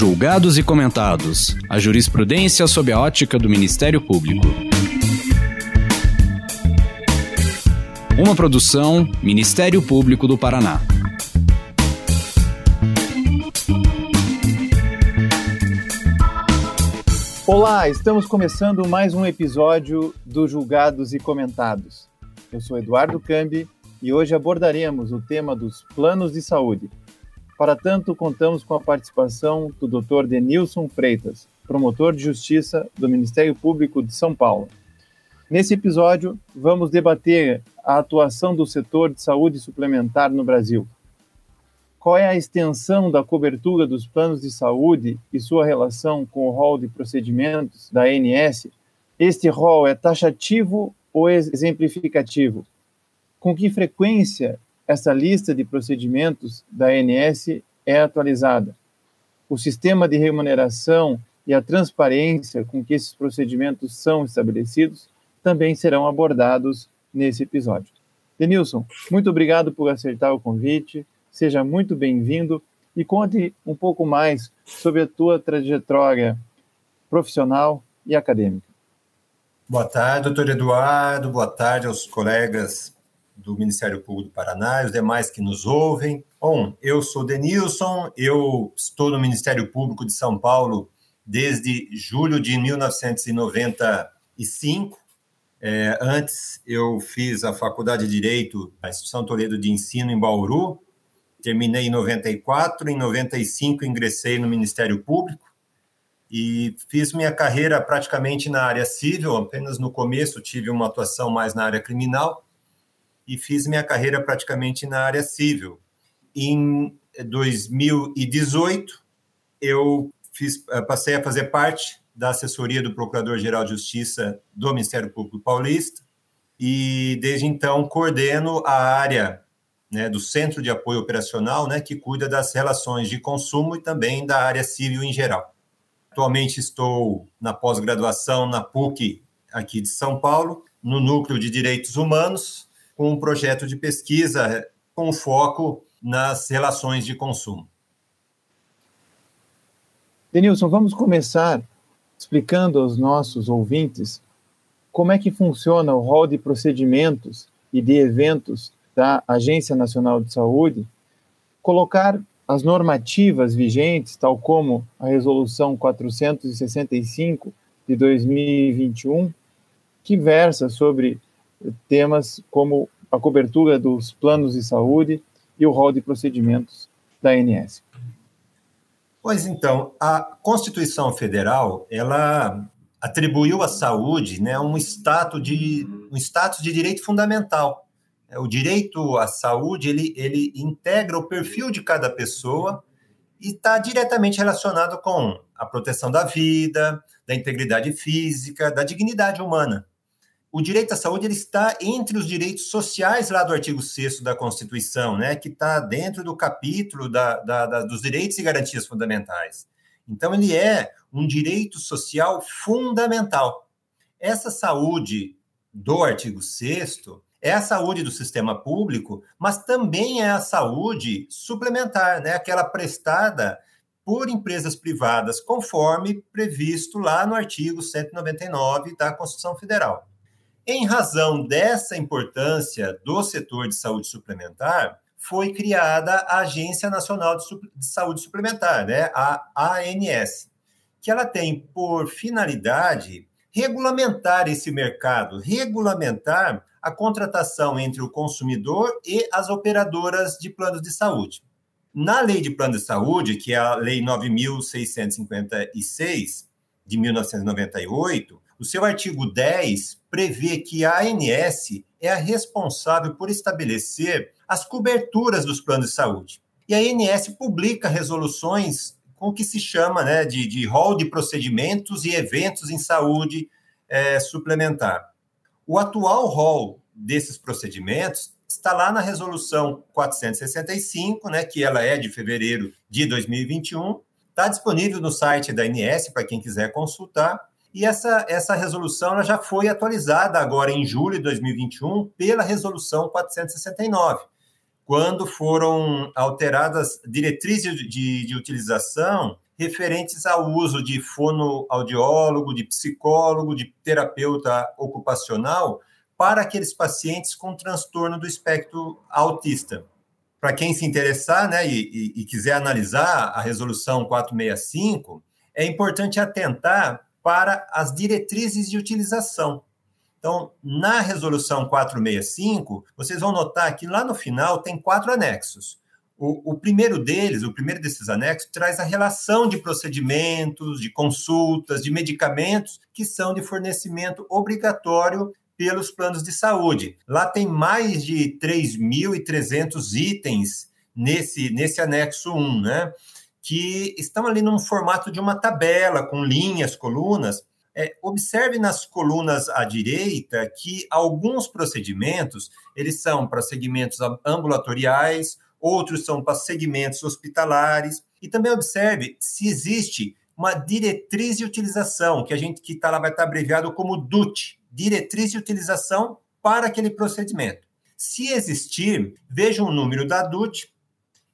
Julgados e comentados. A jurisprudência sob a ótica do Ministério Público. Uma produção Ministério Público do Paraná. Olá, estamos começando mais um episódio do Julgados e Comentados. Eu sou Eduardo Cambi e hoje abordaremos o tema dos planos de saúde. Para tanto, contamos com a participação do Dr. Denilson Freitas, promotor de justiça do Ministério Público de São Paulo. Nesse episódio, vamos debater a atuação do setor de saúde suplementar no Brasil qual é a extensão da cobertura dos planos de saúde e sua relação com o rol de procedimentos da ANS? Este rol é taxativo ou exemplificativo? Com que frequência essa lista de procedimentos da ANS é atualizada? O sistema de remuneração e a transparência com que esses procedimentos são estabelecidos também serão abordados nesse episódio. Denilson, muito obrigado por aceitar o convite. Seja muito bem-vindo e conte um pouco mais sobre a tua trajetória profissional e acadêmica. Boa tarde, doutor Eduardo. Boa tarde aos colegas do Ministério Público do Paraná e os demais que nos ouvem. Bom, eu sou Denilson, eu estou no Ministério Público de São Paulo desde julho de 1995. É, antes, eu fiz a Faculdade de Direito da Instituição Toledo de Ensino em Bauru, terminei em 94, em 95 ingressei no Ministério Público e fiz minha carreira praticamente na área civil, apenas no começo tive uma atuação mais na área criminal e fiz minha carreira praticamente na área civil. Em 2018 eu fiz, eh, passei a fazer parte da assessoria do Procurador-Geral de Justiça do Ministério Público Paulista e desde então coordeno a área né, do Centro de Apoio Operacional, né, que cuida das relações de consumo e também da área civil em geral. Atualmente estou na pós-graduação na PUC aqui de São Paulo, no Núcleo de Direitos Humanos, com um projeto de pesquisa com foco nas relações de consumo. Denilson, vamos começar explicando aos nossos ouvintes como é que funciona o rol de procedimentos e de eventos da Agência Nacional de Saúde, colocar as normativas vigentes, tal como a Resolução 465 de 2021, que versa sobre temas como a cobertura dos planos de saúde e o rol de procedimentos da ANS. Pois então, a Constituição Federal, ela atribuiu à saúde né, um, status de, um status de direito fundamental. É, o direito à saúde ele, ele integra o perfil de cada pessoa e está diretamente relacionado com a proteção da vida, da integridade física, da dignidade humana. O direito à saúde ele está entre os direitos sociais lá do artigo 6 da Constituição, né, que está dentro do capítulo da, da, da, dos direitos e garantias fundamentais. Então, ele é um direito social fundamental. Essa saúde do artigo 6 é a saúde do sistema público, mas também é a saúde suplementar, né? aquela prestada por empresas privadas, conforme previsto lá no artigo 199 da Constituição Federal. Em razão dessa importância do setor de saúde suplementar, foi criada a Agência Nacional de, Saúde Suplementar, né? a ANS, que ela tem por finalidade regulamentar esse mercado, regulamentar a contratação entre o consumidor e as operadoras de planos de saúde. Na Lei de Plano de Saúde, que é a Lei 9656 de 1998, o seu artigo 10 prevê que a ANS é a responsável por estabelecer as coberturas dos planos de saúde. E a ANS publica resoluções com o que se chama né, de, de rol de procedimentos e eventos em saúde é, suplementar. O atual rol desses procedimentos está lá na resolução 465, né, que ela é de fevereiro de 2021, está disponível no site da INS para quem quiser consultar. E essa, essa resolução já foi atualizada agora em julho de 2021 pela resolução 469, quando foram alteradas diretrizes de, de, utilização referentes ao uso de fonoaudiólogo, de psicólogo, de terapeuta ocupacional para aqueles pacientes com transtorno do espectro autista. Para quem se interessar né, e, e quiser analisar a resolução 465, é importante atentar para as diretrizes de utilização. Então, na resolução 465, vocês vão notar que lá no final tem quatro anexos. O, o, primeiro deles, o primeiro desses anexos, traz a relação de procedimentos, de consultas, de medicamentos que são de fornecimento obrigatório pelos planos de saúde. Lá tem mais de 3.300 itens nesse, nesse anexo 1, né? Que estão ali num formato de uma tabela, com linhas, colunas. É, observe nas colunas à direita que alguns procedimentos, eles são para segmentos ambulatoriais, outros são para segmentos hospitalares. E também observe se existe uma diretriz de utilização, que a gente que está lá vai estar abreviado como DUT, diretriz de utilização para aquele procedimento. Se existir, vejam o número da DUT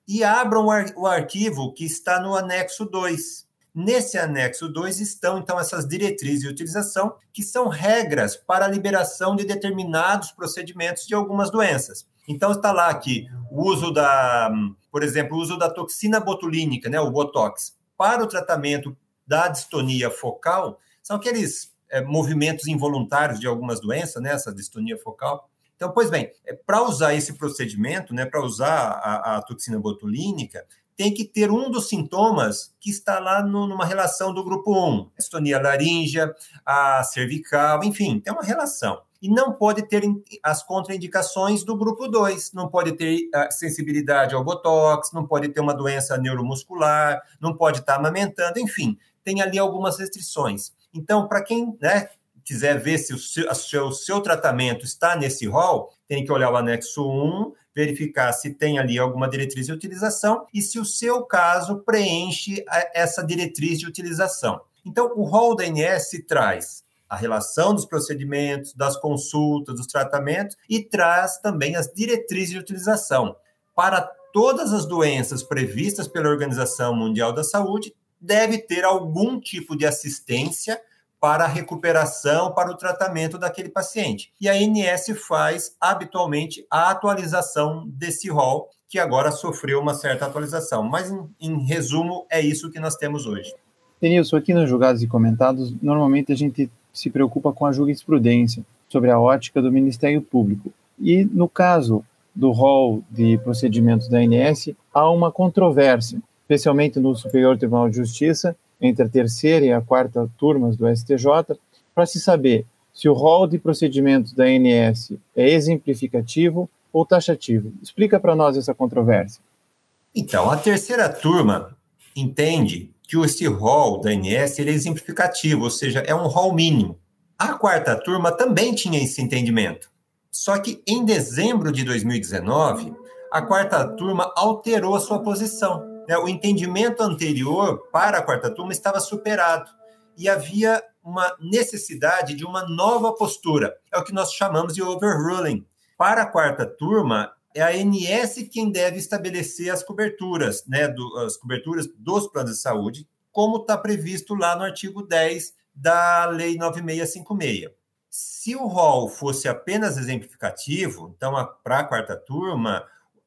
e abram o arquivo que está no anexo 2. Nesse anexo 2 estão, então, essas diretrizes de utilização, que são regras para a liberação de determinados procedimentos de algumas doenças. Então, está lá que o uso da, por exemplo, o uso da toxina botulínica, né, o Botox, para o tratamento da distonia focal, são aqueles é, movimentos involuntários de algumas doenças, né, essa distonia focal. Então, pois bem, é, para usar esse procedimento, né, para usar a, a, toxina botulínica, tem que ter um dos sintomas que está lá no, numa relação do grupo 1, a distonia laríngea, a cervical, enfim, tem uma relação. E não pode ter as contraindicações do grupo 2, não pode ter sensibilidade ao botox, não pode ter uma doença neuromuscular, não pode estar amamentando, enfim, tem ali algumas restrições. Então, para quem né, quiser ver se o seu, seu, tratamento está nesse rol, tem que olhar o anexo 1, verificar se tem ali alguma diretriz de utilização e se o seu caso preenche essa diretriz de utilização. Então, o rol da ANS traz a relação dos procedimentos, das consultas, dos tratamentos e traz também as diretrizes de utilização. Para todas as doenças previstas pela Organização Mundial da Saúde, deve ter algum tipo de assistência para a recuperação, para o tratamento daquele paciente. E a ANS faz habitualmente a atualização desse rol, que agora sofreu uma certa atualização. Mas, em, em resumo, é isso que nós temos hoje. Denilson, aqui nos julgados e comentados, normalmente a gente se preocupa com a jurisprudência sobre a ótica do Ministério Público. E no caso do rol de procedimentos da ANS, há uma controvérsia especialmente no Superior Tribunal de Justiça, entre a terceira e a quarta turmas do STJ, para se saber se o rol de procedimentos da ANS é exemplificativo ou taxativo. Explica para nós essa controvérsia. Então, a terceira turma entende que esse rol da ANS é exemplificativo, ou seja, é um rol mínimo. A quarta turma também tinha esse entendimento. Só que em dezembro de 2019, a quarta turma alterou a sua posição o entendimento anterior para a quarta turma estava superado e havia uma necessidade de uma nova postura. É o que nós chamamos de overruling. Para a quarta turma, é a ANS quem deve estabelecer as coberturas, né, do, as coberturas dos planos de saúde, como está previsto lá no artigo 10 da Lei 9656. Se o rol fosse apenas exemplificativo, então, para a quarta turma,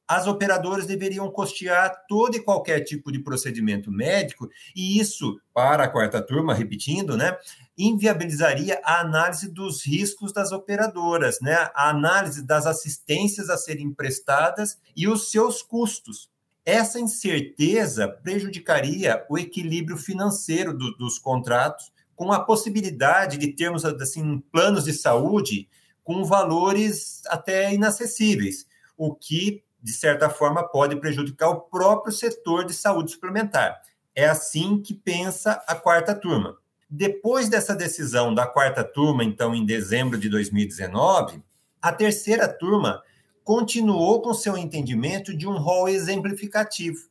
as operadoras deveriam custear todo e qualquer tipo de procedimento médico, e isso, para a quarta turma, repetindo, né, inviabilizaria a análise dos riscos das operadoras, né, a análise das assistências a serem prestadas e os seus custos. Essa incerteza prejudicaria o equilíbrio financeiro do, dos contratos, com a possibilidade de termos assim planos de saúde com valores até inacessíveis, o que de certa forma, pode prejudicar o próprio setor de saúde suplementar. É assim que pensa a quarta turma. Depois dessa decisão da quarta turma, então, em dezembro de 2019, a terceira turma continuou com seu entendimento de um rol exemplificativo.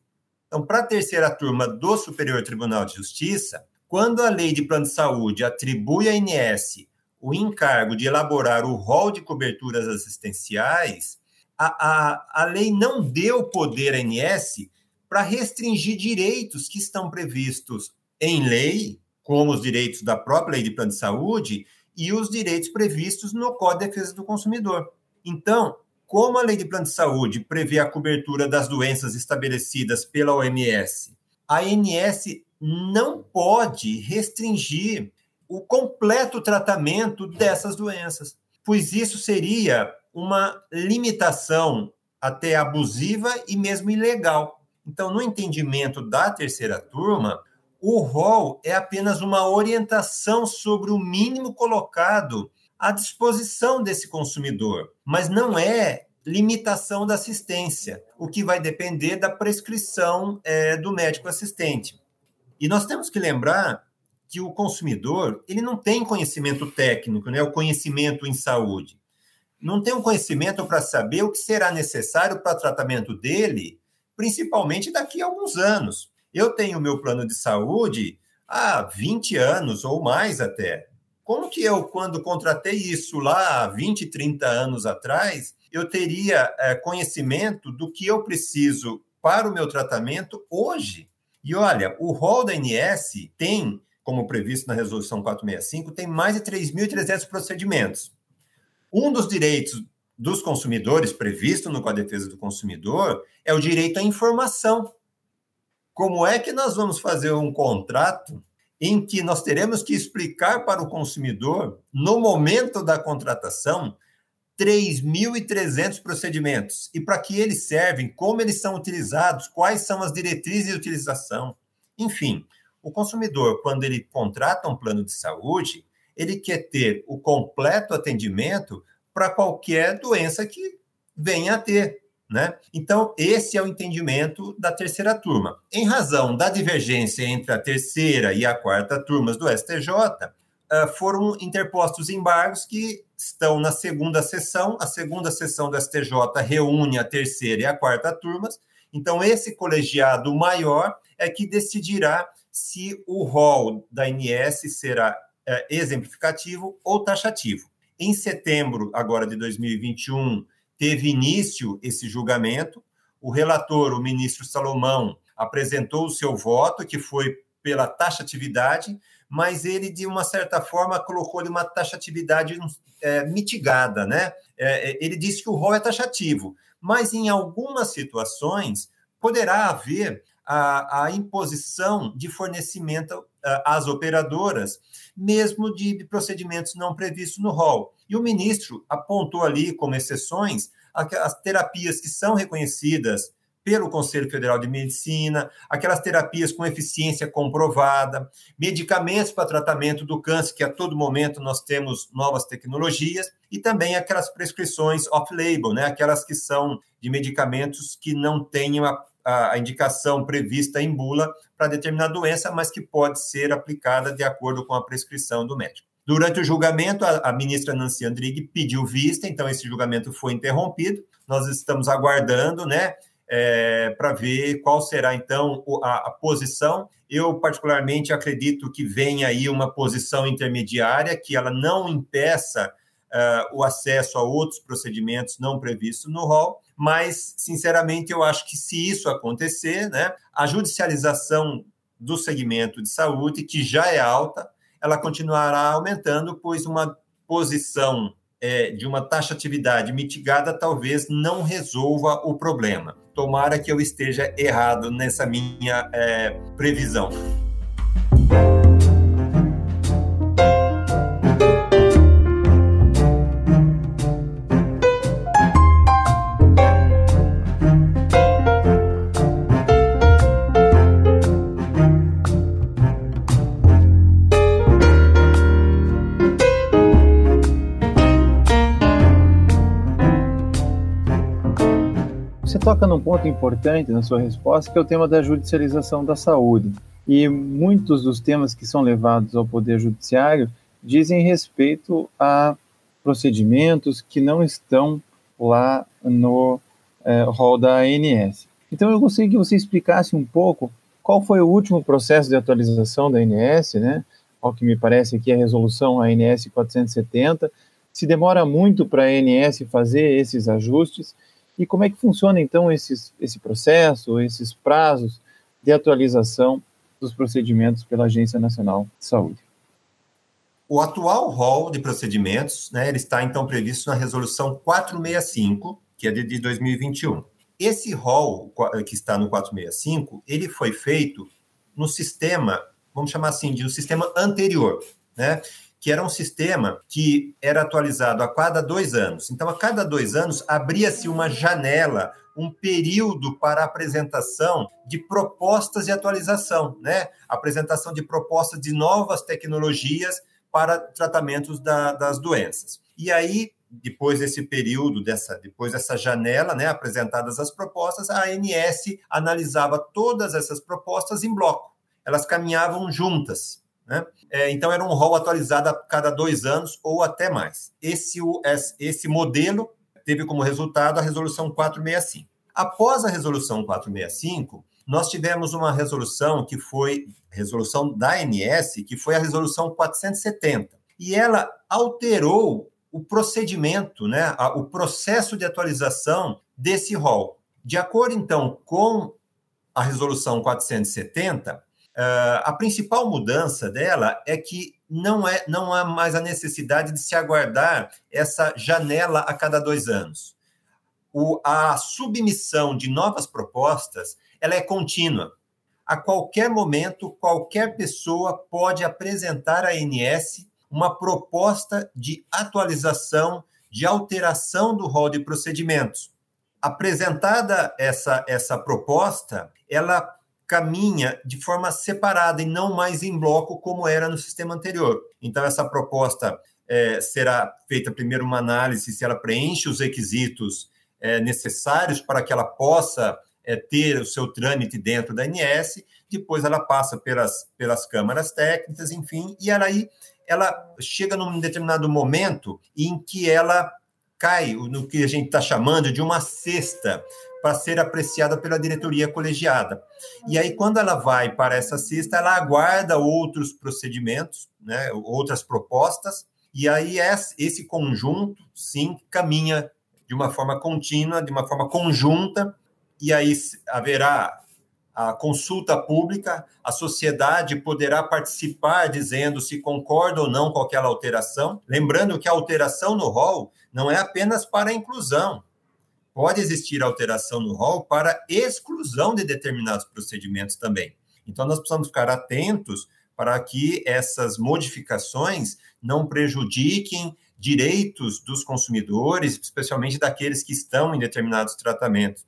Então, para a terceira turma do Superior Tribunal de Justiça, quando a lei de plano de saúde atribui à INS o encargo de elaborar o rol de coberturas assistenciais, a, a, a lei não deu poder à ANS para restringir direitos que estão previstos em lei, como os direitos da própria lei de plano de saúde e os direitos previstos no Código de Defesa do Consumidor. Então, como a lei de plano de saúde prevê a cobertura das doenças estabelecidas pela OMS, a ANS não pode restringir o completo tratamento dessas doenças, pois isso seria uma limitação até abusiva e mesmo ilegal. Então, no entendimento da terceira turma, o rol é apenas uma orientação sobre o mínimo colocado à disposição desse consumidor, mas não é limitação da assistência, o que vai depender da prescrição é, do médico assistente. E nós temos que lembrar que o consumidor ele não tem conhecimento técnico, né, o conhecimento em saúde. Não tem um conhecimento para saber o que será necessário para o tratamento dele, principalmente daqui a alguns anos. Eu tenho meu plano de saúde há 20 anos ou mais até. Como que eu, quando contratei isso lá 20, 30 anos atrás, eu teria é, conhecimento do que eu preciso para o meu tratamento hoje? E olha, o rol da ANS tem, como previsto na resolução 465, tem mais de 3.300 procedimentos. Um dos direitos dos consumidores previsto no Código de Defesa do Consumidor é o direito à informação. Como é que nós vamos fazer um contrato em que nós teremos que explicar para o consumidor, no momento da contratação, 3.300 procedimentos e para que eles servem, como eles são utilizados, quais são as diretrizes de utilização. Enfim, o consumidor, quando ele contrata um plano de saúde, ele quer ter o completo atendimento para qualquer doença que venha a ter. Né? Então, esse é o entendimento da terceira turma. Em razão da divergência entre a terceira e a quarta turmas do STJ, ah, foram interpostos embargos que estão na segunda sessão. A segunda sessão do STJ reúne a terceira e a quarta turmas. Então, esse colegiado maior é que decidirá se o rol da ANS será é, exemplificativo ou taxativo. Em setembro, agora de 2021, teve início esse julgamento. O relator, o ministro Salomão, apresentou o seu voto, que foi pela taxatividade, mas ele, de uma certa forma, colocou-lhe uma taxatividade é, mitigada, né? É, é, ele disse que o rol é taxativo, mas em algumas situações poderá haver a, a imposição de fornecimento às operadoras, mesmo de procedimentos não previstos no rol. E o ministro apontou ali como exceções as terapias que são reconhecidas pelo Conselho Federal de Medicina, aquelas terapias com eficiência comprovada, medicamentos para tratamento do câncer, que a todo momento nós temos novas tecnologias, e também aquelas prescrições off-label, né? aquelas que são de medicamentos que não tenham a, a, indicação prevista em bula para determinada doença, mas que pode ser aplicada de acordo com a prescrição do médico. Durante o julgamento, a, a ministra Nancy Andrighi pediu vista, então esse julgamento foi interrompido. Nós estamos aguardando, né, é, para ver qual será então a, a, posição. Eu, particularmente, acredito que venha aí uma posição intermediária, que ela não impeça uh, o acesso a outros procedimentos não previstos no rol, mas, sinceramente, eu acho que se isso acontecer, né, a judicialização do segmento de saúde, que já é alta, ela continuará aumentando, pois uma posição é, de uma taxatividade mitigada talvez não resolva o problema. Tomara que eu esteja errado nessa minha é, previsão. Ponto importante na sua resposta, que é o tema da judicialização da saúde. E muitos dos temas que são levados ao Poder Judiciário dizem respeito a procedimentos que não estão lá no é, rol da ANS. Então, eu gostaria que você explicasse um pouco qual foi o último processo de atualização da ANS, né? Ao que me parece aqui a resolução ANS 470. Se demora muito para a ANS fazer esses ajustes E como é que funciona então esses, esse processo, esses prazos de atualização dos procedimentos pela Agência Nacional de Saúde? O atual rol de procedimentos, né, ele está então previsto na resolução 465, que é de 2021. Esse rol que está no 465, ele foi feito no sistema, vamos chamar assim, de um sistema anterior, né? Que era um sistema que era atualizado a cada dois anos. Então, a cada dois anos, abria-se uma janela, um período para apresentação de propostas de atualização, né? Apresentação de propostas de novas tecnologias para tratamentos da, das doenças. E aí, depois desse período, dessa, depois dessa janela, né, apresentadas as propostas, a ANS analisava todas essas propostas em bloco. Elas caminhavam juntas. Né? É, então, era um rol atualizado a cada dois anos ou até mais. Esse, esse modelo teve como resultado a Resolução 465. Após a Resolução 465, nós tivemos uma resolução que foi resolução da ANS, que foi a Resolução 470. E ela alterou o procedimento, né, o processo de atualização desse rol. De acordo, então, com a Resolução 470, Uh, a principal mudança dela é que não, é, não há mais a necessidade de se aguardar essa janela a cada dois anos. O, a submissão de novas propostas ela é contínua. A qualquer momento, qualquer pessoa pode apresentar à ANS uma proposta de atualização, de alteração do rol de procedimentos. Apresentada essa, essa proposta, ela caminha de forma separada e não mais em bloco como era no sistema anterior. Então, essa proposta é, será feita primeiro uma análise se ela preenche os requisitos é, necessários para que ela possa é, ter o seu trâmite dentro da ANS, depois ela passa pelas, pelas câmaras técnicas, enfim, e ela aí ela chega num determinado momento em que ela cai no que a gente está chamando de uma cesta para ser apreciada pela diretoria colegiada. E aí, quando ela vai para essa cesta, ela aguarda outros procedimentos, né, outras propostas, e aí esse conjunto, sim, caminha de uma forma contínua, de uma forma conjunta, e aí haverá a consulta pública, a sociedade poderá participar dizendo se concorda ou não com aquela alteração. Lembrando que a alteração no rol não é apenas para a inclusão, pode existir alteração no rol para exclusão de determinados procedimentos também. Então, nós precisamos ficar atentos para que essas modificações não prejudiquem direitos dos consumidores, especialmente daqueles que estão em determinados tratamentos.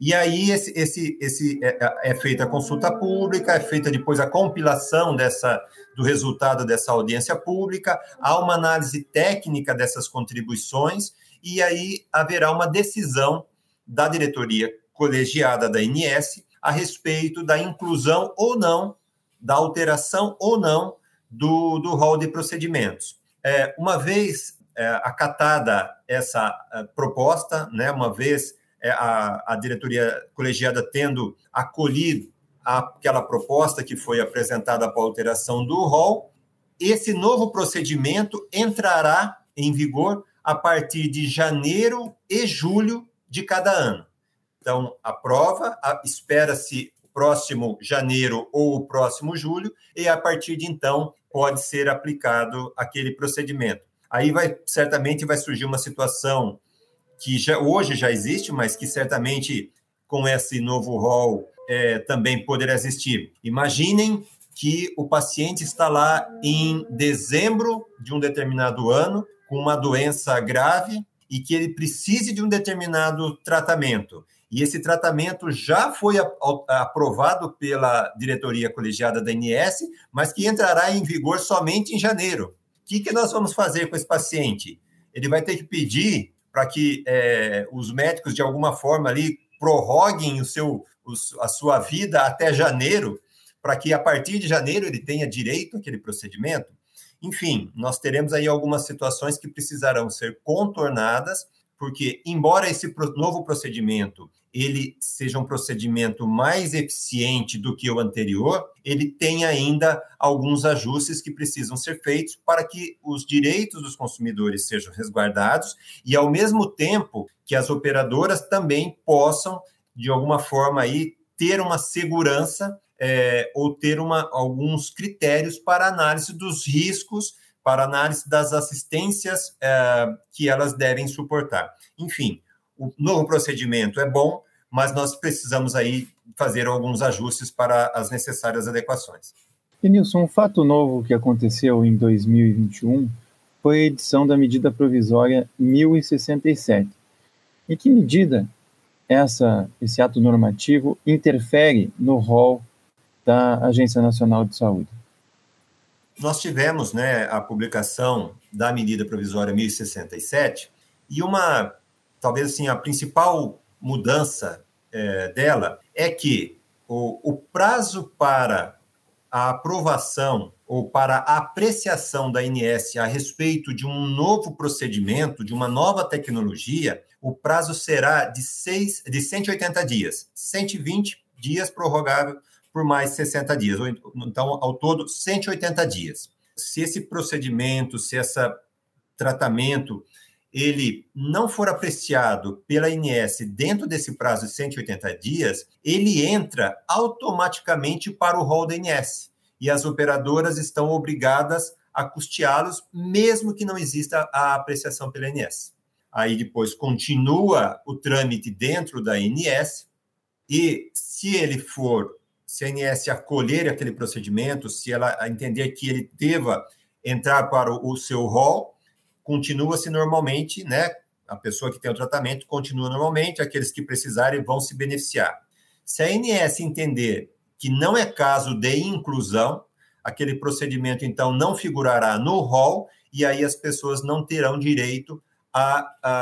E aí esse, esse, esse é, é, é, feita a consulta pública, é feita depois a compilação dessa do resultado dessa audiência pública, há uma análise técnica dessas contribuições e aí haverá uma decisão da diretoria colegiada da INS a respeito da inclusão ou não, da alteração ou não do, do rol de procedimentos. É, uma vez é, acatada essa é, proposta, né, uma vez é, a, a diretoria colegiada tendo acolhido aquela proposta que foi apresentada para alteração do rol, esse novo procedimento entrará em vigor a partir de janeiro e julho de cada ano. Então, a prova espera-se próximo janeiro ou o próximo julho, e a partir de então pode ser aplicado aquele procedimento. Aí vai certamente vai surgir uma situação que já, hoje já existe, mas que certamente com esse novo rol é, também poderá existir. Imaginem que o paciente está lá em dezembro de um determinado ano com uma doença grave e que ele precise de um determinado tratamento. E esse tratamento já foi aprovado pela diretoria colegiada da INS, mas que entrará em vigor somente em janeiro. O que, que nós vamos fazer com esse paciente? Ele vai ter que pedir para que é, os médicos, de alguma forma, ali prorroguem o seu, a sua vida até janeiro, para que a partir de janeiro ele tenha direito àquele procedimento. Enfim, nós teremos aí algumas situações que precisarão ser contornadas, porque, embora esse novo procedimento ele seja um procedimento mais eficiente do que o anterior, ele tem ainda alguns ajustes que precisam ser feitos para que os direitos dos consumidores sejam resguardados e, ao mesmo tempo, que as operadoras também possam, de alguma forma, aí, ter uma segurança é, ou ter uma, alguns critérios para análise dos riscos, para análise das assistências é, que elas devem suportar. Enfim, o novo procedimento é bom, mas nós precisamos aí fazer alguns ajustes para as necessárias adequações. Nilson, um fato novo que aconteceu em 2021 foi a edição da medida provisória 1067. Em que medida essa, esse ato normativo interfere no rol da Agência Nacional de Saúde? Nós tivemos né, a publicação da medida provisória 1067 e uma, talvez assim, a principal mudança é, dela é que o, o prazo para a aprovação ou para a apreciação da INS a respeito de um novo procedimento, de uma nova tecnologia, o prazo será de, seis, de 180 dias, 120 dias prorrogável por mais 60 dias, então, ao todo, 180 dias. Se esse procedimento, se esse tratamento ele não for apreciado pela INS dentro desse prazo de 180 dias, ele entra automaticamente para o rol da INS. E as operadoras estão obrigadas a custeá-los, mesmo que não exista a apreciação pela INS. Aí depois continua o trâmite dentro da INS, e se ele for, se a INS acolher aquele procedimento, se ela entender que ele deva entrar para o seu rol, continua-se normalmente, né? A pessoa que tem o tratamento continua normalmente, aqueles que precisarem vão se beneficiar. Se a ANS entender que não é caso de inclusão, aquele procedimento então não figurará no rol e aí as pessoas não terão direito a, a,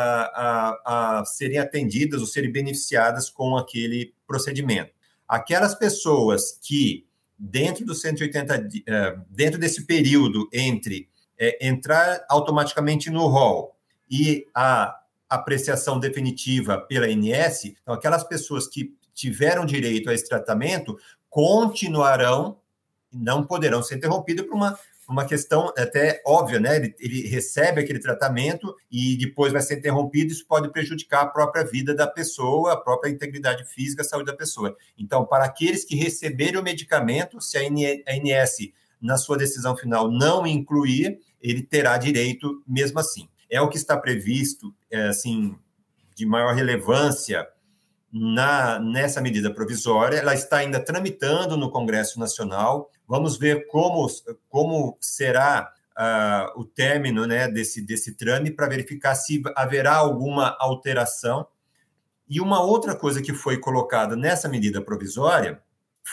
a, a serem atendidas ou serem beneficiadas com aquele procedimento. Aquelas pessoas que dentro dos 180 eh, dentro desse período entre é, entrar automaticamente no rol e a apreciação definitiva pela INS, então aquelas pessoas que tiveram direito a esse tratamento continuarão, não poderão ser interrompidas por uma, uma questão até óbvia, né? Ele, ele, recebe aquele tratamento e depois vai ser interrompido, isso pode prejudicar a própria vida da pessoa, a própria integridade física, a saúde da pessoa. Então, para aqueles que receberem o medicamento, se a INS na sua decisão final não incluir, ele terá direito mesmo assim. É o que está previsto, é, assim, de maior relevância na nessa medida provisória. Ela está ainda tramitando no Congresso Nacional. Vamos ver como, como será uh, o término né, desse, desse trâmite para verificar se haverá alguma alteração. E uma outra coisa que foi colocada nessa medida provisória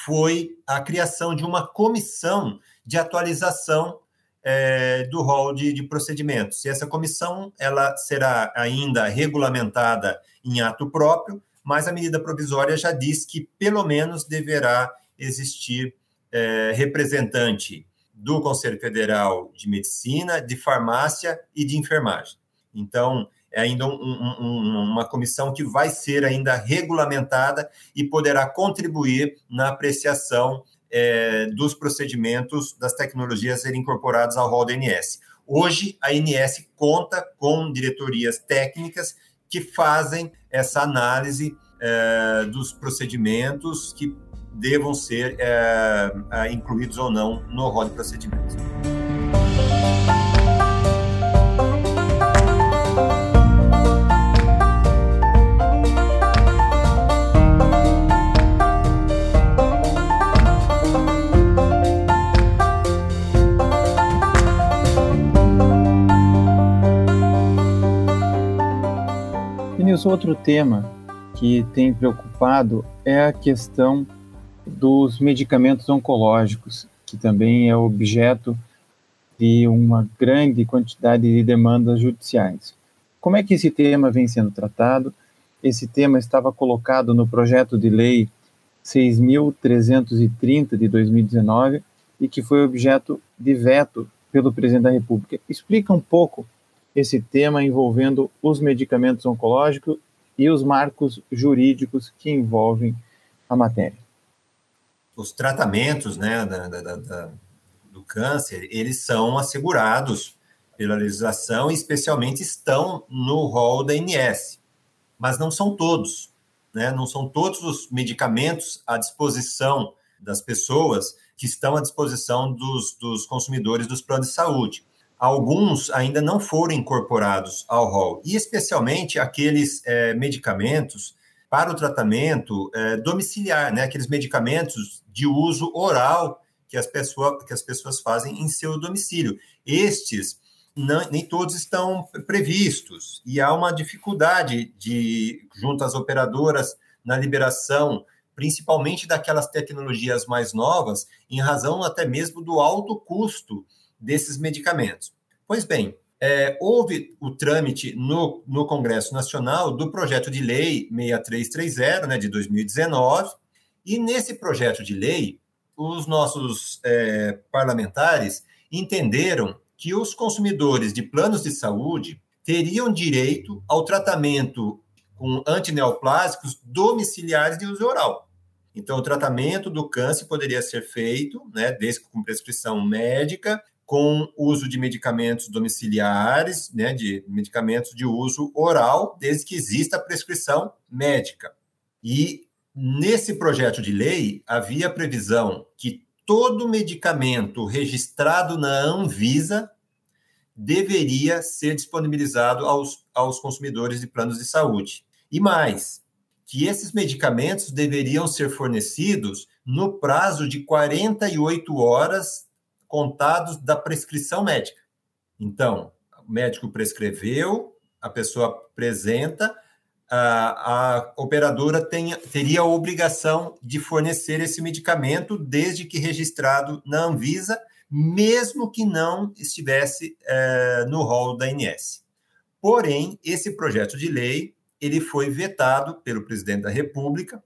foi a criação de uma comissão de atualização é, do rol de, de, procedimentos. E essa comissão ela será ainda regulamentada em ato próprio, mas a medida provisória já diz que pelo menos deverá existir é, representante do Conselho Federal de Medicina, de Farmácia e de Enfermagem. Então, é ainda um, um, uma comissão que vai ser ainda regulamentada e poderá contribuir na apreciação é, dos procedimentos das tecnologias serem incorporados ao rol da ANS. Hoje, a ANS conta com diretorias técnicas que fazem essa análise é, dos procedimentos que devam ser é, é incluídos ou não no rol de procedimentos. Outro tema que tem preocupado é a questão dos medicamentos oncológicos, que também é objeto de uma grande quantidade de demandas judiciais. Como é que esse tema vem sendo tratado? Esse tema estava colocado no projeto de lei 6.330 de 2019 e que foi objeto de veto pelo presidente da República. Explica um pouco esse tema envolvendo os medicamentos oncológicos e os marcos jurídicos que envolvem a matéria. Os tratamentos né, da, da, da, do câncer, eles são assegurados pela legislação e especialmente estão no rol da INS, mas não são todos, né? não são todos os medicamentos à disposição das pessoas que estão à disposição dos, dos consumidores dos planos de saúde alguns ainda não foram incorporados ao rol, e especialmente aqueles é, medicamentos para o tratamento é, domiciliar, né? aqueles medicamentos de uso oral que as, pessoa, que as pessoas fazem em seu domicílio. Estes, não, nem todos estão previstos, e há uma dificuldade de, junto às operadoras na liberação principalmente daquelas tecnologias mais novas, em razão até mesmo do alto custo desses medicamentos. Pois bem, é, houve o trâmite no, no Congresso Nacional do projeto de lei 6330, né, de 2019, e nesse projeto de lei, os nossos é, parlamentares entenderam que os consumidores de planos de saúde teriam direito ao tratamento com antineoplásicos domiciliares de uso oral. Então, o tratamento do câncer poderia ser feito, né, desde com prescrição médica, com uso de medicamentos domiciliares, né, de medicamentos de uso oral, desde que exista prescrição médica. E nesse projeto de lei havia previsão que todo medicamento registrado na Anvisa deveria ser disponibilizado aos, aos consumidores de planos de saúde. E mais, que esses medicamentos deveriam ser fornecidos no prazo de 48 horas contados da prescrição médica. Então, o médico prescreveu, a pessoa apresenta, a, a operadora tem, teria a obrigação de fornecer esse medicamento desde que registrado na Anvisa, mesmo que não estivesse é, no rol da INS. Porém, esse projeto de lei ele foi vetado pelo presidente da República,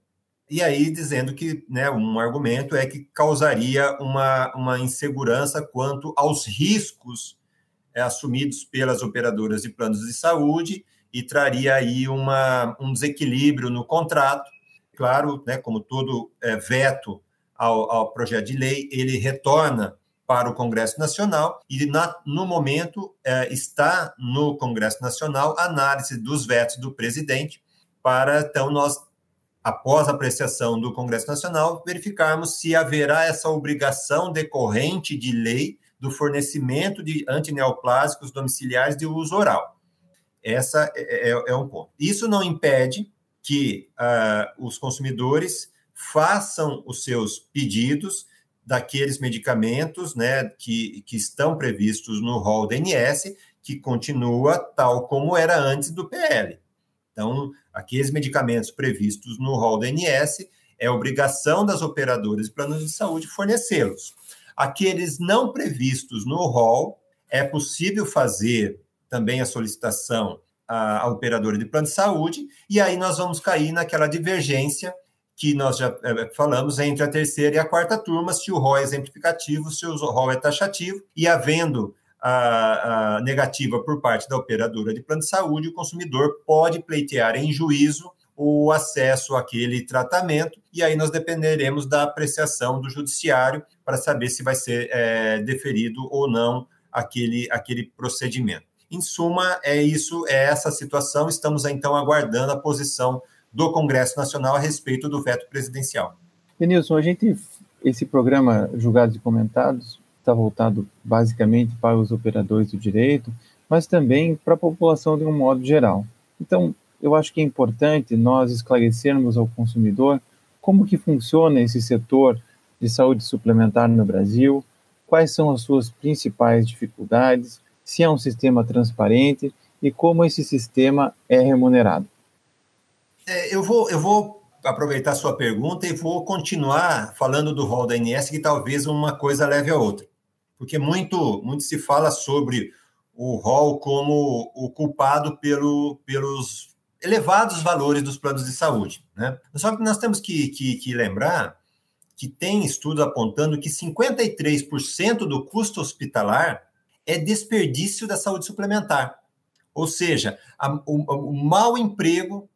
e aí dizendo que né, um argumento é que causaria uma, uma insegurança quanto aos riscos é, assumidos pelas operadoras de planos de saúde e traria aí uma, um desequilíbrio no contrato. Claro, né, como todo é, veto ao, ao, projeto de lei, ele retorna para o Congresso Nacional e, na, no momento, é, está no Congresso Nacional a análise dos vetos do presidente para, então, nós após a apreciação do Congresso Nacional, verificarmos se haverá essa obrigação decorrente de lei do fornecimento de antineoplásicos domiciliares de uso oral. Essa é, é, é um ponto. Isso não impede que uh, os consumidores façam os seus pedidos daqueles medicamentos né, que, que estão previstos no rol DNS, que continua tal como era antes do PL. Então, aqueles medicamentos previstos no rol da ANS, é obrigação das operadoras de planos de saúde fornecê-los. Aqueles não previstos no rol, é possível fazer também a solicitação à, operadora de plano de saúde, e aí nós vamos cair naquela divergência que nós já é, falamos entre a terceira e a quarta turma, se o rol é exemplificativo, se o rol é taxativo, e havendo a, a negativa por parte da operadora de plano de saúde, o consumidor pode pleitear em juízo o acesso àquele tratamento, e aí nós dependeremos da apreciação do judiciário para saber se vai ser é, deferido ou não aquele, aquele procedimento. Em suma, é isso, é essa situação. Estamos então aguardando a posição do Congresso Nacional a respeito do veto presidencial. Denilson, a gente, esse programa Julgados e Comentados, está voltado basicamente para os operadores do direito, mas também para a população de um modo geral. Então, eu acho que é importante nós esclarecermos ao consumidor como que funciona esse setor de saúde suplementar no Brasil, quais são as suas principais dificuldades, se é um sistema transparente e como esse sistema é remunerado. É, eu, vou, eu vou aproveitar sua pergunta e vou continuar falando do rol da ANS, que talvez uma coisa leve a outra porque muito, muito se fala sobre o rol como o culpado pelo, pelos elevados valores dos planos de saúde. Né? Só que nós temos que, que, que lembrar que tem estudo apontando que 53% do custo hospitalar é desperdício da saúde suplementar. Ou seja, a, o, o mau emprego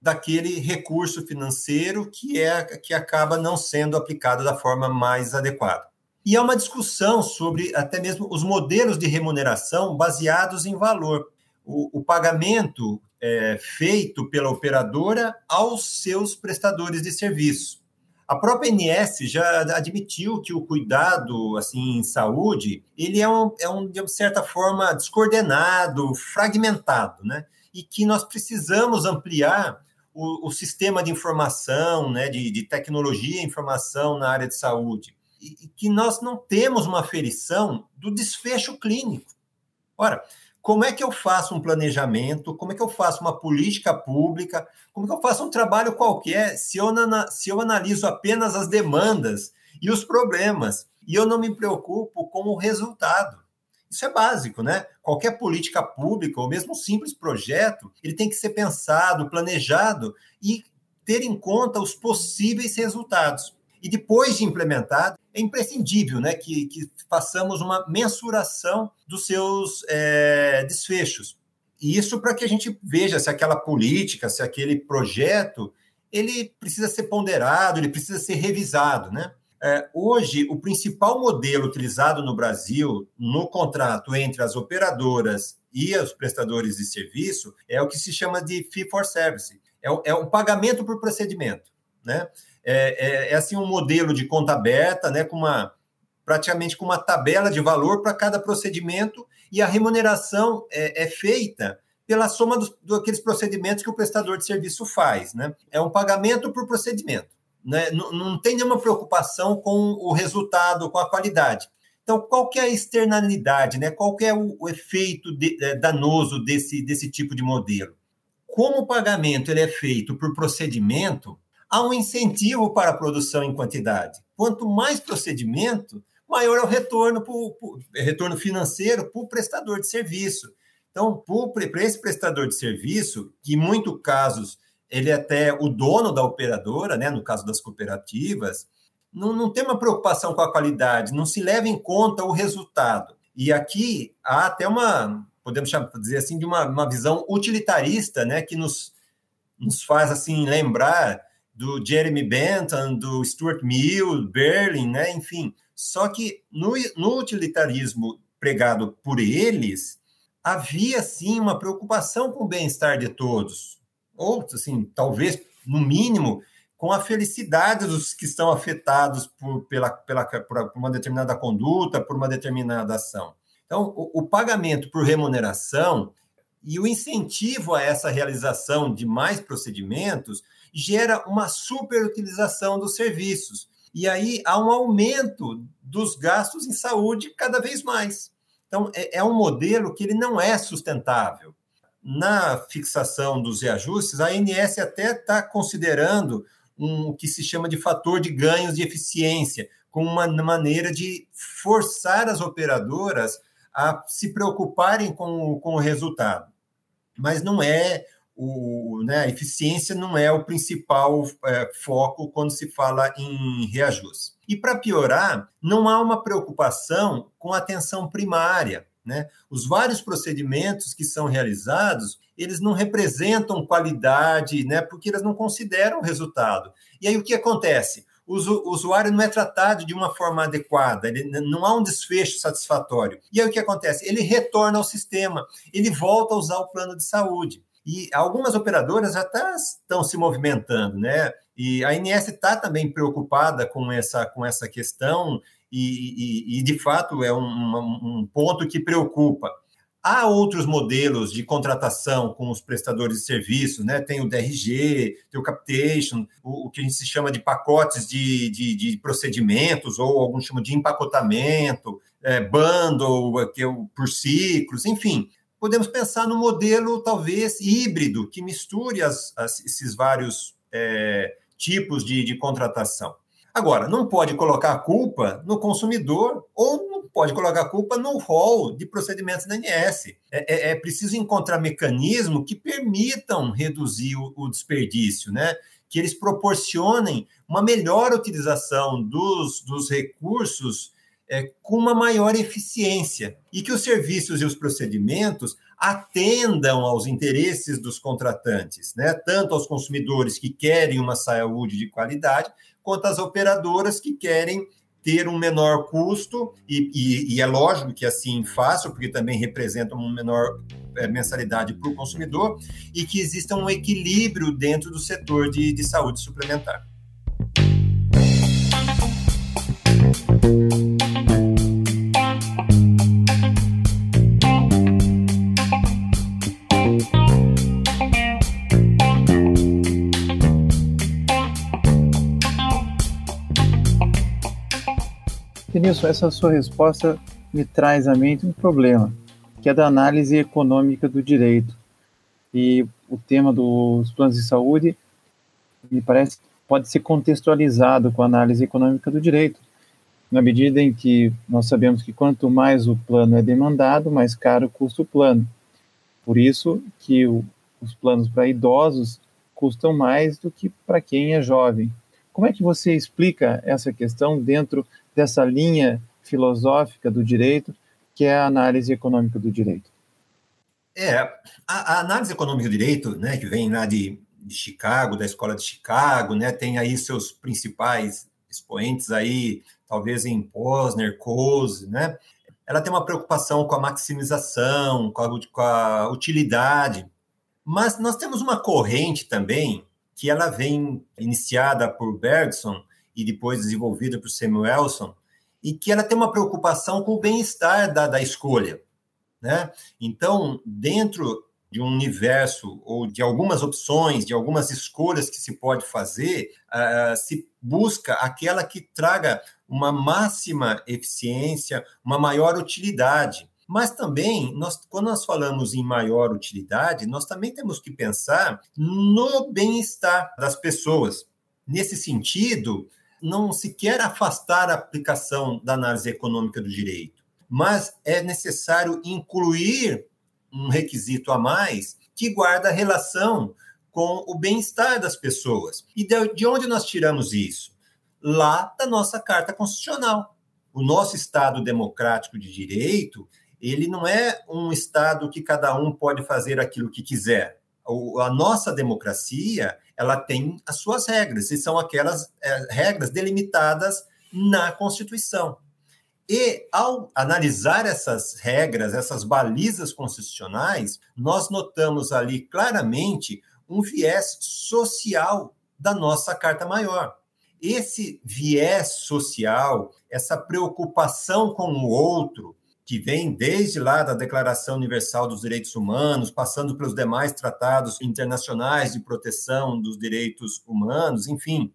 daquele recurso financeiro que é que acaba não sendo aplicado da forma mais adequada. E é uma discussão sobre até mesmo os modelos de remuneração baseados em valor. O, o pagamento é, feito pela operadora aos seus prestadores de serviço. A própria NS já admitiu que o cuidado assim em saúde ele é um, é um de certa forma descoordenado, fragmentado, né? E que nós precisamos ampliar o, o sistema de informação, né, de, de tecnologia e informação na área de saúde, e, que nós não temos uma aferição do desfecho clínico. Ora, como é que eu faço um planejamento, como é que eu faço uma política pública, como é que eu faço um trabalho qualquer se eu, se eu analiso apenas as demandas e os problemas e eu não me preocupo com o resultado. Isso é básico, né? Qualquer política pública, ou mesmo um simples projeto, ele tem que ser pensado, planejado e ter em conta os possíveis resultados. E depois de implementado, é imprescindível né, que, que façamos uma mensuração dos seus é, desfechos. E isso para que a gente veja se aquela política, se aquele projeto, ele precisa ser ponderado, ele precisa ser revisado. Né? É, hoje, o principal modelo utilizado no Brasil no contrato entre as operadoras e os prestadores de serviço é o que se chama de fee for service. É, é um pagamento por procedimento. Né? É, é, é assim um modelo de conta aberta, né, com uma praticamente com uma tabela de valor para cada procedimento e a remuneração é, é feita pela soma dos, daqueles procedimentos que o prestador de serviço faz, né? É um pagamento por procedimento, né? Não, não tem nenhuma preocupação com o resultado, com a qualidade. Então, qual que é a externalidade, né? Qual que é o, o efeito de, é, danoso desse, desse tipo de modelo? Como o pagamento ele é feito por procedimento, há um incentivo para a produção em quantidade. Quanto mais procedimento, maior é o retorno, pro, pro, retorno financeiro para o prestador de serviço. Então, para esse prestador de serviço, que em muitos casos ele é até o dono da operadora, né, no caso das cooperativas, não, não tem uma preocupação com a qualidade, não se leva em conta o resultado. E aqui há até uma, podemos chamar, dizer assim, de uma, uma visão utilitarista, né, que nos, nos faz assim lembrar do Jeremy Bentham, do Stuart Mill, Berlin, né? enfim. Só que no, no utilitarismo pregado por eles, havia sim uma preocupação com o bem-estar de todos, ou assim, talvez no mínimo com a felicidade dos que estão afetados por, pela, pela, por uma determinada conduta, por uma determinada ação. Então, o, o pagamento por remuneração e o incentivo a essa realização de mais procedimentos gera uma superutilização dos serviços. E aí há um aumento dos gastos em saúde cada vez mais. Então, é, é um modelo que ele não é sustentável. Na fixação dos reajustes, a ANS até está considerando um, o que se chama de fator de ganhos de eficiência, como uma maneira de forçar as operadoras a se preocuparem com, com o resultado. Mas não é o, né, a eficiência não é o principal é, foco quando se fala em reajuste. E para piorar, não há uma preocupação com a atenção primária. Né? Os vários procedimentos que são realizados, eles não representam qualidade, né? porque eles não consideram o resultado. E aí o que acontece? o usuário não é tratado de uma forma adequada, ele, não há um desfecho satisfatório. E aí o que acontece? Ele retorna ao sistema, ele volta a usar o plano de saúde. E algumas operadoras já tá, estão se movimentando, né? E a INS está também preocupada com essa, com essa questão, e, e, e de fato é um, um ponto que preocupa. Há outros modelos de contratação com os prestadores de serviços, né? Tem o DRG, tem o Capitation, o, o que a gente se chama de pacotes de, de, de procedimentos, ou alguns chamam de empacotamento, é, bundle, que é por ciclos, enfim podemos pensar no modelo talvez híbrido, que misture as, as, esses vários é, tipos de, de contratação. Agora, não pode colocar a culpa no consumidor ou não pode colocar a culpa no rol de procedimentos da ANS. É, é, é preciso encontrar mecanismos que permitam reduzir o, o, desperdício, né? que eles proporcionem uma melhor utilização dos, dos recursos é, com uma maior eficiência e que os serviços e os procedimentos atendam aos interesses dos contratantes, né? tanto aos consumidores que querem uma saúde de qualidade, quanto às operadoras que querem ter um menor custo, e, e, e é lógico que assim façam, porque também representa uma menor é, mensalidade para o consumidor, e que exista um equilíbrio dentro do setor de, de saúde suplementar. Denilson, essa sua resposta me traz à mente um problema, que é da análise econômica do direito. E o tema dos planos de saúde me parece pode ser contextualizado com a análise econômica do direito, na medida em que nós sabemos que quanto mais o plano é demandado, mais caro custa o plano. Por isso que o, os planos para idosos custam mais do que para quem é jovem. Como é que você explica essa questão dentro dessa linha filosófica do direito, que é a análise econômica do direito? É, a, a análise econômica do direito, né, que vem lá de, de Chicago, da escola de Chicago, né, tem aí seus principais expoentes aí, talvez em Posner, Coase, né, ela tem uma preocupação com a maximização, com a, com a utilidade, mas nós temos uma corrente também que ela vem iniciada por Bergson e depois desenvolvida por Samuelson, e que ela tem uma preocupação com o bem-estar da, da escolha. Né? Então, dentro de um universo ou de algumas opções, de algumas escolhas que se pode fazer, uh, se busca aquela que traga uma máxima eficiência, uma maior utilidade. Mas também, nós, quando nós falamos em maior utilidade, nós também temos que pensar no bem-estar das pessoas. Nesse sentido, não se quer afastar a aplicação da análise econômica do direito, mas é necessário incluir um requisito a mais que guarda relação com o bem-estar das pessoas. E de onde nós tiramos isso? Lá da nossa Carta Constitucional. O nosso Estado democrático de direito, ele não é um Estado que cada um pode fazer aquilo que quiser. A nossa democracia, ela tem as suas regras, e são aquelas é, regras delimitadas na Constituição. E ao analisar essas regras, essas balizas constitucionais, nós notamos ali claramente um viés social da nossa Carta Maior. Esse viés social, essa preocupação com o outro, que vem desde lá da Declaração Universal dos Direitos Humanos, passando pelos demais tratados internacionais de proteção dos direitos humanos, enfim.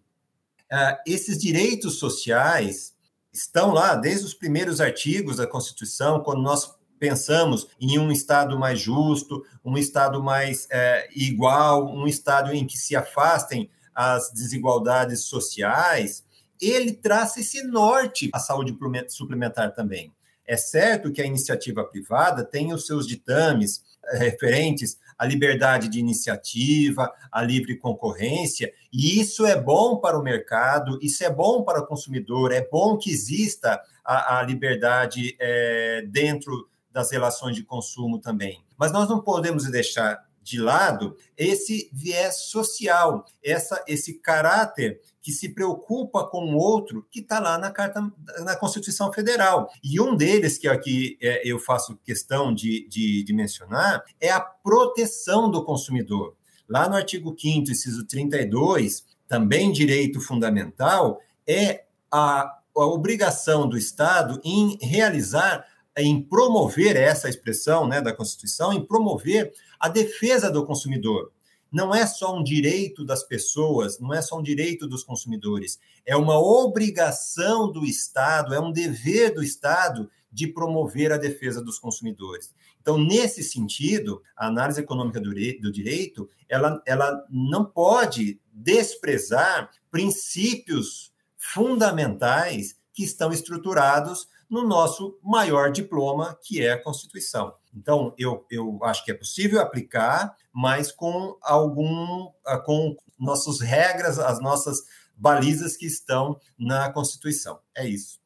Uh, esses direitos sociais estão lá desde os primeiros artigos da Constituição, quando nós pensamos em um Estado mais justo, um Estado mais é, igual, um Estado em que se afastem as desigualdades sociais, ele traça esse norte à saúde suplementar também. É certo que a iniciativa privada tem os seus ditames eh, referentes à liberdade de iniciativa, à livre concorrência, e isso é bom para o mercado, isso é bom para o consumidor, é bom que exista a, a liberdade é, dentro das relações de consumo também. Mas nós não podemos deixar de lado esse viés social, essa, esse caráter que se preocupa com o outro que está lá na carta na Constituição Federal. E um deles que aqui é, eu faço questão de, de, de mencionar é a proteção do consumidor. Lá no artigo 5 inciso 32, também direito fundamental, é a, a obrigação do Estado em realizar em promover essa expressão né, da Constituição, em promover a defesa do consumidor. Não é só um direito das pessoas, não é só um direito dos consumidores, é uma obrigação do Estado, é um dever do Estado de promover a defesa dos consumidores. Então, nesse sentido, a análise econômica do direito, ela, ela não pode desprezar princípios fundamentais que estão estruturados no nosso maior diploma, que é a Constituição. Então, eu, eu acho que é possível aplicar, mas com algum ah, com nossas regras, as nossas balizas que estão na Constituição. É isso.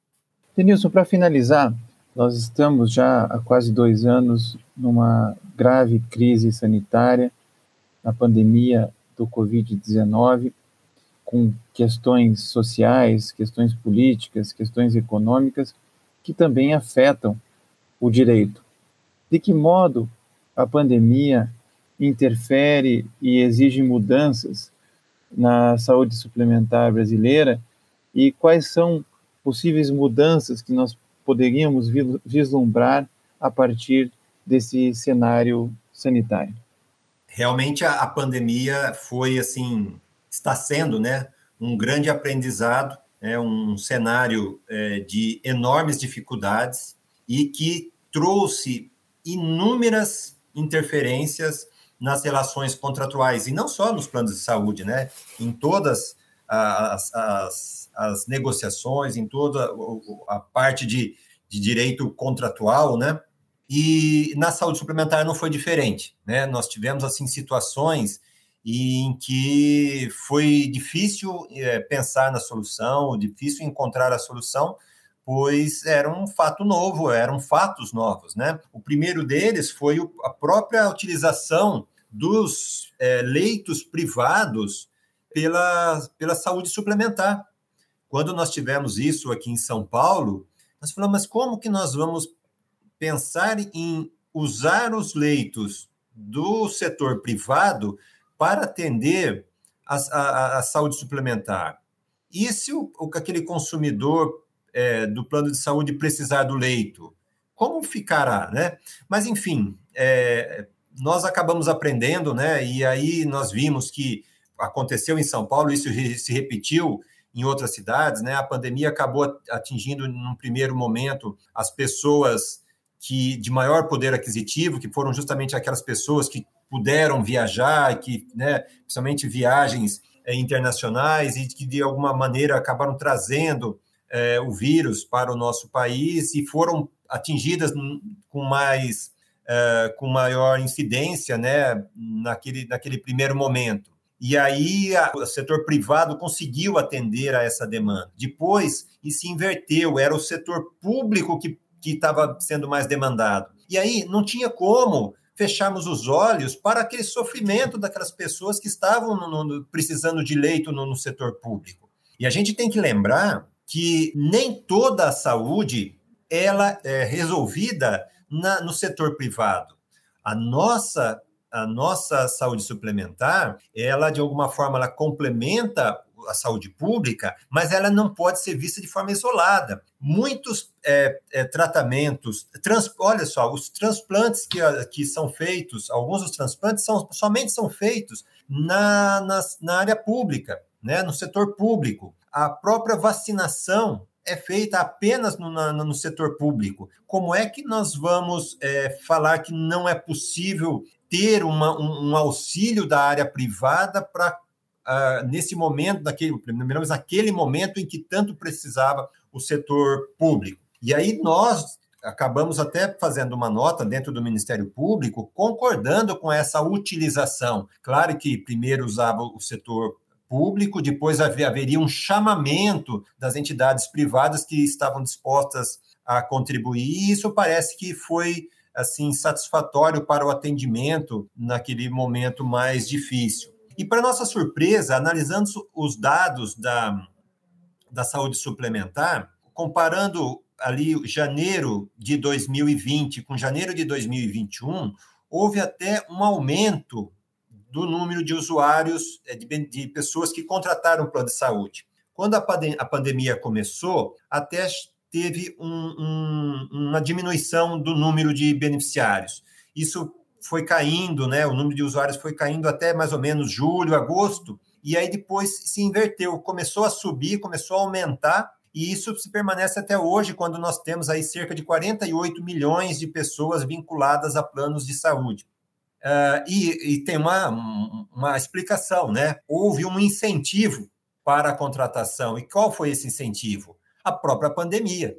Denilson, para finalizar, Nós estamos já há quase dois anos numa grave crise sanitária, na pandemia do Covid-19, com questões sociais, questões políticas, questões econômicas que também afetam o direito. De que modo a pandemia interfere e exige mudanças na saúde suplementar brasileira e quais são possíveis mudanças que nós poderíamos vislumbrar a partir desse cenário sanitário? Realmente a, pandemia foi assim, está sendo, né, um grande aprendizado, é um cenário é, de enormes dificuldades e que trouxe inúmeras interferências nas relações contratuais, e não só nos planos de saúde, né? Em todas as, as, as negociações, em toda a parte de, de direito contratual, né? E na saúde suplementar não foi diferente, né? Nós tivemos, assim, situações em que foi difícil é, pensar na solução, difícil encontrar a solução, pois era um fato novo, eram fatos novos, né? O primeiro deles foi a própria utilização dos é, leitos privados pela, pela saúde suplementar. Quando nós tivemos isso aqui em São Paulo, nós falamos, mas como que nós vamos pensar em usar os leitos do setor privado para atender a, a, a saúde suplementar? E se o, aquele consumidor é, do plano de saúde precisar do leito, como ficará, né? Mas, enfim, é, nós acabamos aprendendo, né? E aí nós vimos que aconteceu em São Paulo, isso se repetiu em outras cidades, né? A pandemia acabou atingindo, num primeiro momento, as pessoas que de maior poder aquisitivo, que foram justamente aquelas pessoas que puderam viajar, que, né, principalmente viagens é, internacionais e que de alguma maneira acabaram trazendo é, o vírus para o nosso país e foram atingidas com mais é, com maior incidência né, naquele, naquele primeiro momento. E aí a, o setor privado conseguiu atender a essa demanda. Depois, e se inverteu, era o setor público que estava sendo mais demandado. E aí não tinha como fecharmos os olhos para aquele sofrimento daquelas pessoas que estavam no, no, precisando de leito no, no setor público. E a gente tem que lembrar que nem toda a saúde ela é resolvida na, no setor privado. A nossa a nossa saúde suplementar, ela de alguma forma ela complementa a saúde pública, mas ela não pode ser vista de forma isolada. Muitos é, é, tratamentos, trans, olha só, os transplantes que, que são feitos, alguns dos transplantes são, somente são feitos na, na, na área pública, né, no setor público a própria vacinação é feita apenas no, no setor público. Como é que nós vamos é, falar que não é possível ter uma, um, um, auxílio da área privada para uh, ah, nesse momento, naquele, naquele momento em que tanto precisava o setor público? E aí nós acabamos até fazendo uma nota dentro do Ministério Público concordando com essa utilização. Claro que primeiro usava o setor público, depois haveria um chamamento das entidades privadas que estavam dispostas a contribuir, e isso parece que foi assim satisfatório para o atendimento naquele momento mais difícil. E para nossa surpresa, analisando os dados da, da saúde suplementar, comparando ali janeiro de 2020 com janeiro de 2021, houve até um aumento do número de usuários, é, de, pessoas que contrataram o plano de saúde. Quando a pandemia começou, até teve um, um, uma diminuição do número de beneficiários. Isso foi caindo, né? O número de usuários foi caindo até mais ou menos julho, agosto, e aí depois se inverteu, começou a subir, começou a aumentar, e isso se permanece até hoje, quando nós temos aí cerca de 48 milhões de pessoas vinculadas a planos de saúde. Uh, e, e, tem uma, uma explicação, né? Houve um incentivo para a contratação. E qual foi esse incentivo? A própria pandemia,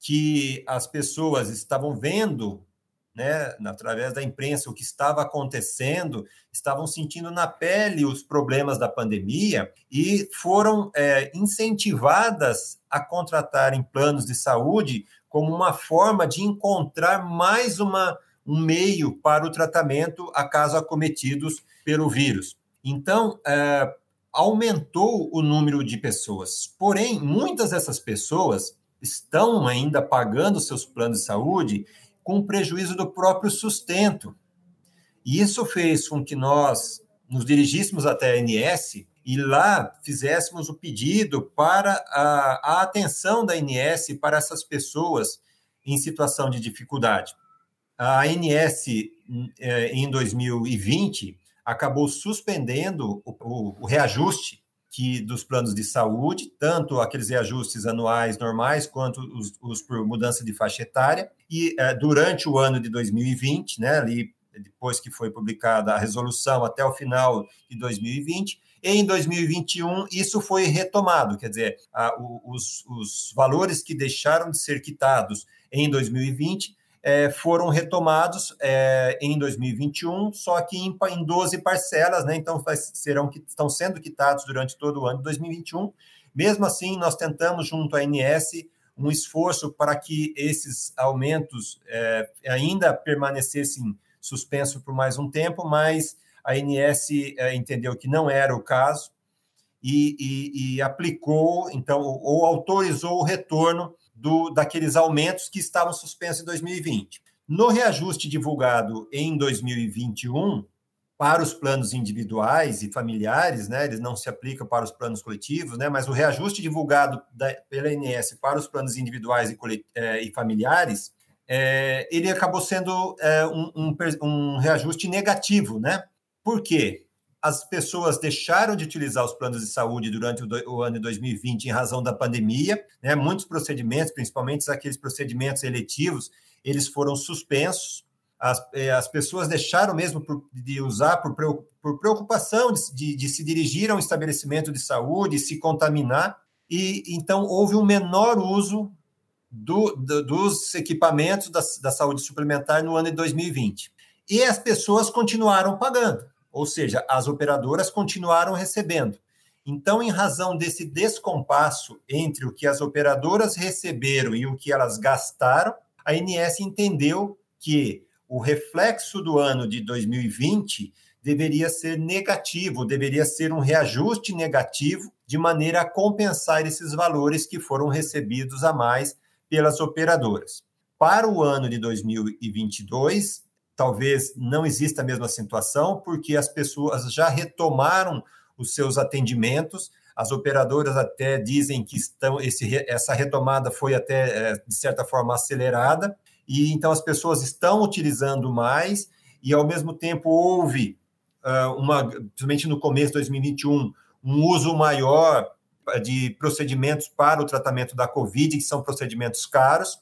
que as pessoas estavam vendo né, através da imprensa, o que estava acontecendo, estavam sentindo na pele os problemas da pandemia e foram é, incentivadas a contratarem planos de saúde como uma forma de encontrar mais uma, um meio para o tratamento a caso acometidos pelo vírus. Então, é, aumentou o número de pessoas. Porém, muitas dessas pessoas estão ainda pagando seus planos de saúde com prejuízo do próprio sustento. E isso fez com que nós nos dirigíssemos até a ANS e lá fizéssemos o pedido para a, a atenção da ANS para essas pessoas em situação de dificuldade. A ANS, eh, em 2020, acabou suspendendo o reajuste que dos planos de saúde, tanto aqueles reajustes anuais normais quanto os, os por mudança de faixa etária. E é, durante o ano de 2020, né, ali depois que foi publicada a resolução até o final de 2020, em 2021 isso foi retomado, quer dizer, a, os, os valores que deixaram de ser quitados em 2020 é, foram retomados é, em 2021, só que em, em 12 parcelas, né? Então serão que estão sendo quitados durante todo o ano de 2021. Mesmo assim, nós tentamos junto à ANS um esforço para que esses aumentos é, ainda permanecessem suspensos por mais um tempo, mas a ANS é, entendeu que não era o caso e, e, e aplicou, então, ou autorizou o retorno do, daqueles aumentos que estavam suspensos em 2020. No reajuste divulgado em 2021, para os planos individuais e familiares, né, eles não se aplicam para os planos coletivos, né, mas o reajuste divulgado da, pela INS para os planos individuais e, é, e familiares, é, ele acabou sendo é, um, um, um, reajuste negativo, né? Por quê? As pessoas deixaram de utilizar os planos de saúde durante o, ano de 2020 em razão da pandemia, né? Muitos procedimentos, principalmente aqueles procedimentos eletivos, eles foram suspensos. As, eh, as pessoas deixaram mesmo de usar por, preocupação de, de, de, se dirigir a um estabelecimento de saúde, se contaminar, e então houve um menor uso do, do, dos equipamentos da, da saúde suplementar no ano de 2020. E as pessoas continuaram pagando ou seja, as operadoras continuaram recebendo. Então, em razão desse descompasso entre o que as operadoras receberam e o que elas gastaram, a INS entendeu que o reflexo do ano de 2020 deveria ser negativo, deveria ser um reajuste negativo, de maneira a compensar esses valores que foram recebidos a mais pelas operadoras. Para o ano de 2022, talvez não exista a mesma situação, porque as pessoas já retomaram os seus atendimentos. As operadoras até dizem que estão esse, essa retomada foi até, é, de certa forma, acelerada, e então as pessoas estão utilizando mais, e ao mesmo tempo houve, uh, uma, principalmente no começo de 2021, um uso maior de procedimentos para o tratamento da Covid, que são procedimentos caros,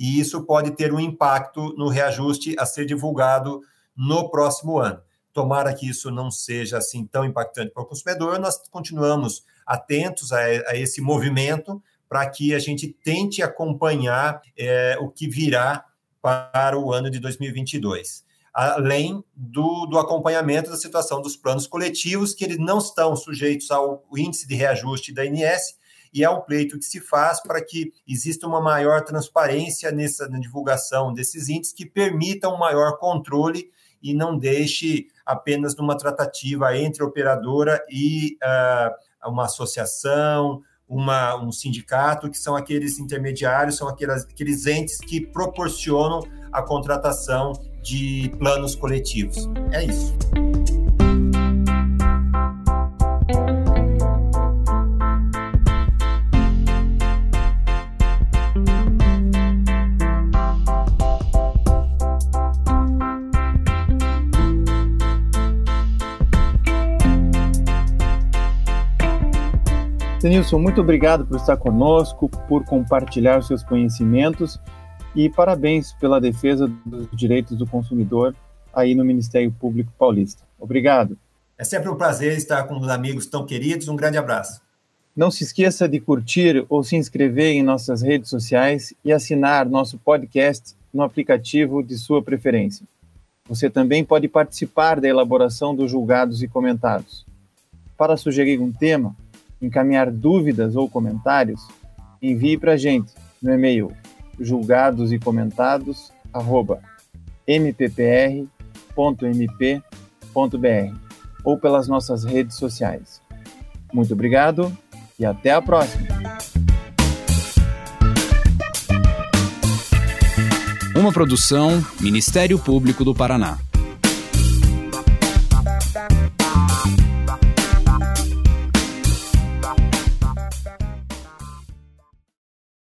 e isso pode ter um impacto no reajuste a ser divulgado no próximo ano. Tomara que isso não seja assim tão impactante para o consumidor, nós continuamos atentos a, a esse movimento para que a gente tente acompanhar é, o que virá para o ano de 2022 além do, do, acompanhamento da situação dos planos coletivos, que eles não estão sujeitos ao índice de reajuste da INS, e é um pleito que se faz para que exista uma maior transparência nessa divulgação desses índices que permita um maior controle e não deixe apenas numa tratativa entre operadora e uh, uma associação, uma, um sindicato, que são aqueles intermediários, são aqueles entes que proporcionam a contratação de planos coletivos. É isso. Denilson, muito obrigado por estar conosco, por compartilhar os seus conhecimentos e parabéns pela defesa dos direitos do consumidor aí no Ministério Público Paulista. Obrigado. É sempre um prazer estar com os amigos tão queridos. Um grande abraço. Não se esqueça de curtir ou se inscrever em nossas redes sociais e assinar nosso podcast no aplicativo de sua preferência. Você também pode participar da elaboração dos julgados e comentados. Para sugerir um tema, encaminhar dúvidas ou comentários, envie para a gente no e-mail julgados e comentados mppr.mp.br ou pelas nossas redes sociais. Muito obrigado e até a próxima! Uma produção Ministério Público do Paraná.